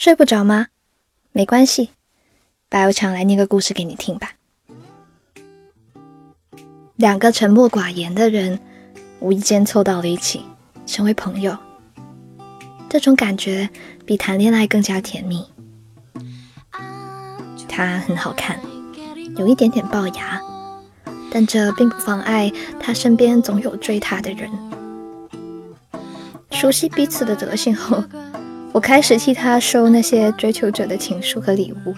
睡不着吗？没关系，白油强来念个故事给你听吧。两个沉默寡言的人，无意间凑到了一起，成为朋友。这种感觉比谈恋爱更加甜蜜。他很好看，有一点点龅牙，但这并不妨碍他身边总有追他的人。熟悉彼此的德性后。我开始替他收那些追求者的情书和礼物，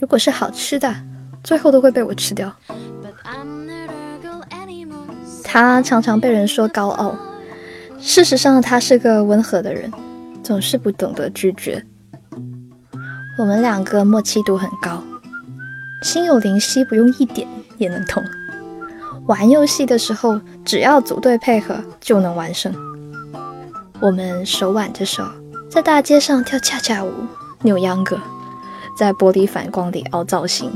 如果是好吃的，最后都会被我吃掉。他常常被人说高傲，事实上他是个温和的人，总是不懂得拒绝。我们两个默契度很高，心有灵犀，不用一点也能通。玩游戏的时候，只要组队配合就能完胜。我们手挽着手。在大街上跳恰恰舞、扭秧歌，在玻璃反光里凹造型。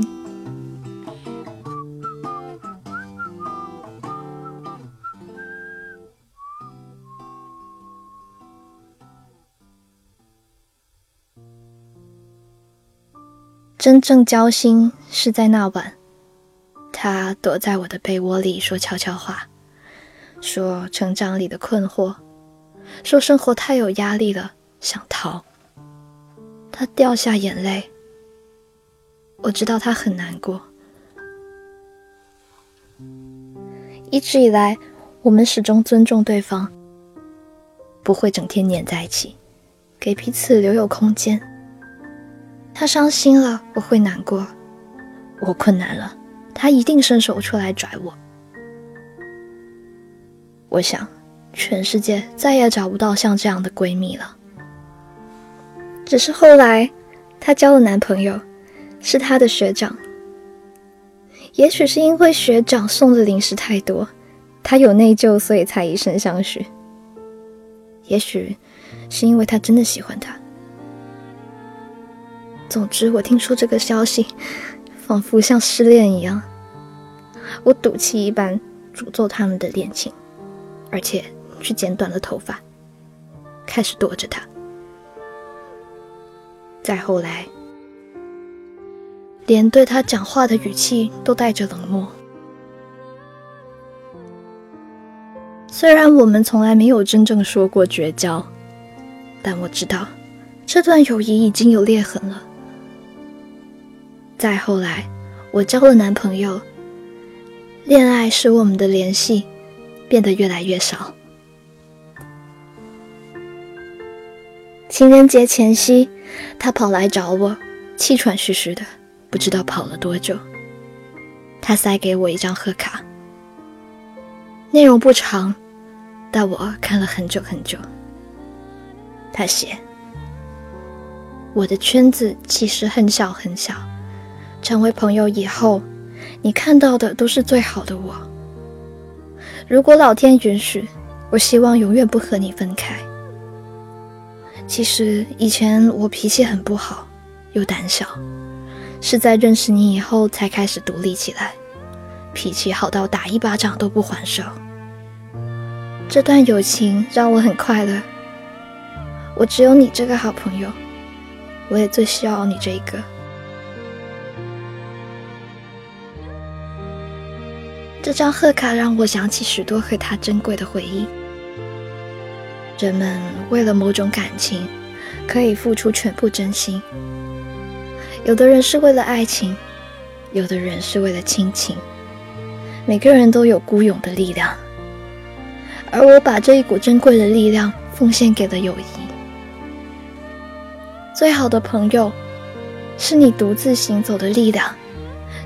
真正交心是在那晚，他躲在我的被窝里说悄悄话，说成长里的困惑，说生活太有压力了。想逃，他掉下眼泪。我知道他很难过。一直以来，我们始终尊重对方，不会整天黏在一起，给彼此留有空间。他伤心了，我会难过；我困难了，他一定伸手出来拽我。我想，全世界再也找不到像这样的闺蜜了。只是后来，她交了男朋友，是她的学长。也许是因为学长送的零食太多，她有内疚，所以才以身相许。也许是因为她真的喜欢他。总之，我听说这个消息，仿佛像失恋一样，我赌气一般诅咒他们的恋情，而且去剪短了头发，开始躲着他。再后来，连对他讲话的语气都带着冷漠。虽然我们从来没有真正说过绝交，但我知道这段友谊已经有裂痕了。再后来，我交了男朋友，恋爱使我们的联系变得越来越少。情人节前夕。他跑来找我，气喘吁吁的，不知道跑了多久。他塞给我一张贺卡，内容不长，但我看了很久很久。他写：“我的圈子其实很小很小，成为朋友以后，你看到的都是最好的我。如果老天允许，我希望永远不和你分开。”其实以前我脾气很不好，又胆小，是在认识你以后才开始独立起来，脾气好到打一巴掌都不还手。这段友情让我很快乐，我只有你这个好朋友，我也最需要你这一个。这张贺卡让我想起许多和他珍贵的回忆。人们为了某种感情，可以付出全部真心。有的人是为了爱情，有的人是为了亲情。每个人都有孤勇的力量，而我把这一股珍贵的力量奉献给了友谊。最好的朋友，是你独自行走的力量，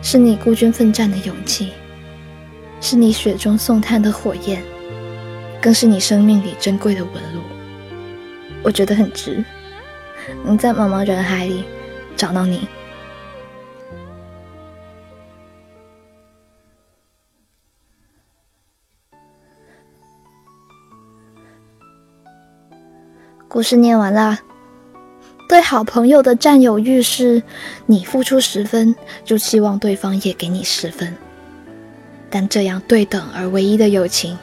是你孤军奋战的勇气，是你雪中送炭的火焰。更是你生命里珍贵的纹路，我觉得很值，能在茫茫人海里找到你。故事念完了，对好朋友的占有欲是，你付出十分，就希望对方也给你十分，但这样对等而唯一的友情。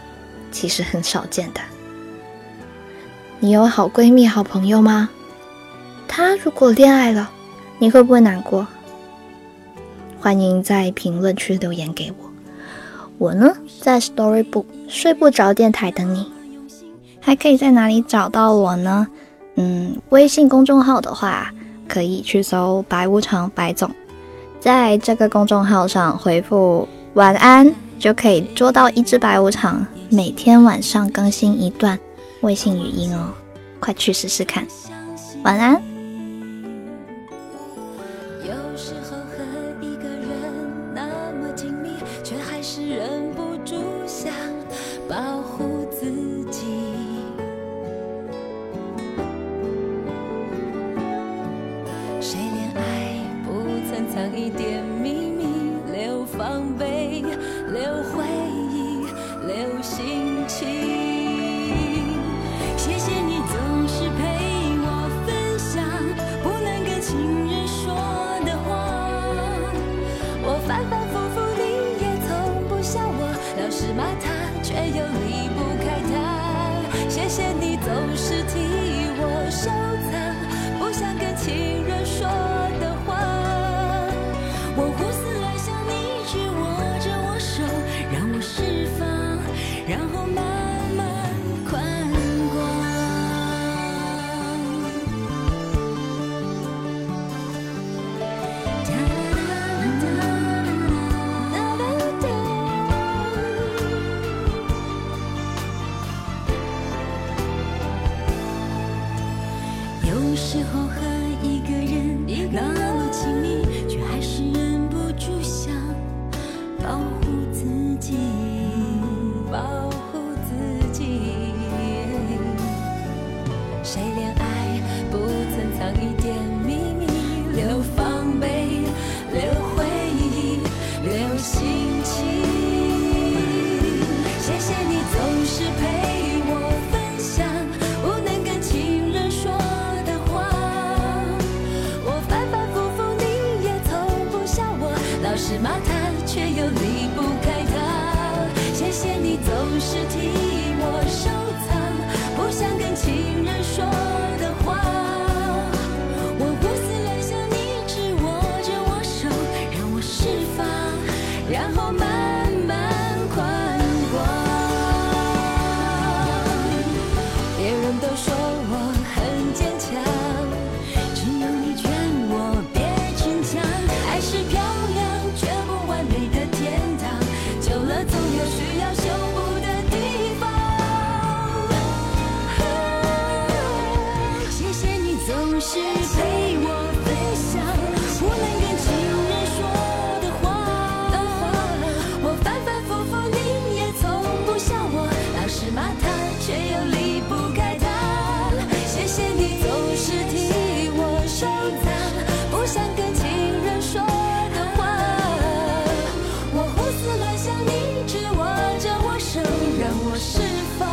其实很少见的。你有好闺蜜、好朋友吗？她如果恋爱了，你会不会难过？欢迎在评论区留言给我。我呢，在 Storybook 睡不着电台等你。还可以在哪里找到我呢？嗯，微信公众号的话，可以去搜“白无常白总”，在这个公众号上回复“晚安”，就可以捉到一只白无常。每天晚上更新一段微信语音哦，快去试试看。晚安。是是替我守。有时候和一个人也那么亲密芝麻菜让我释放。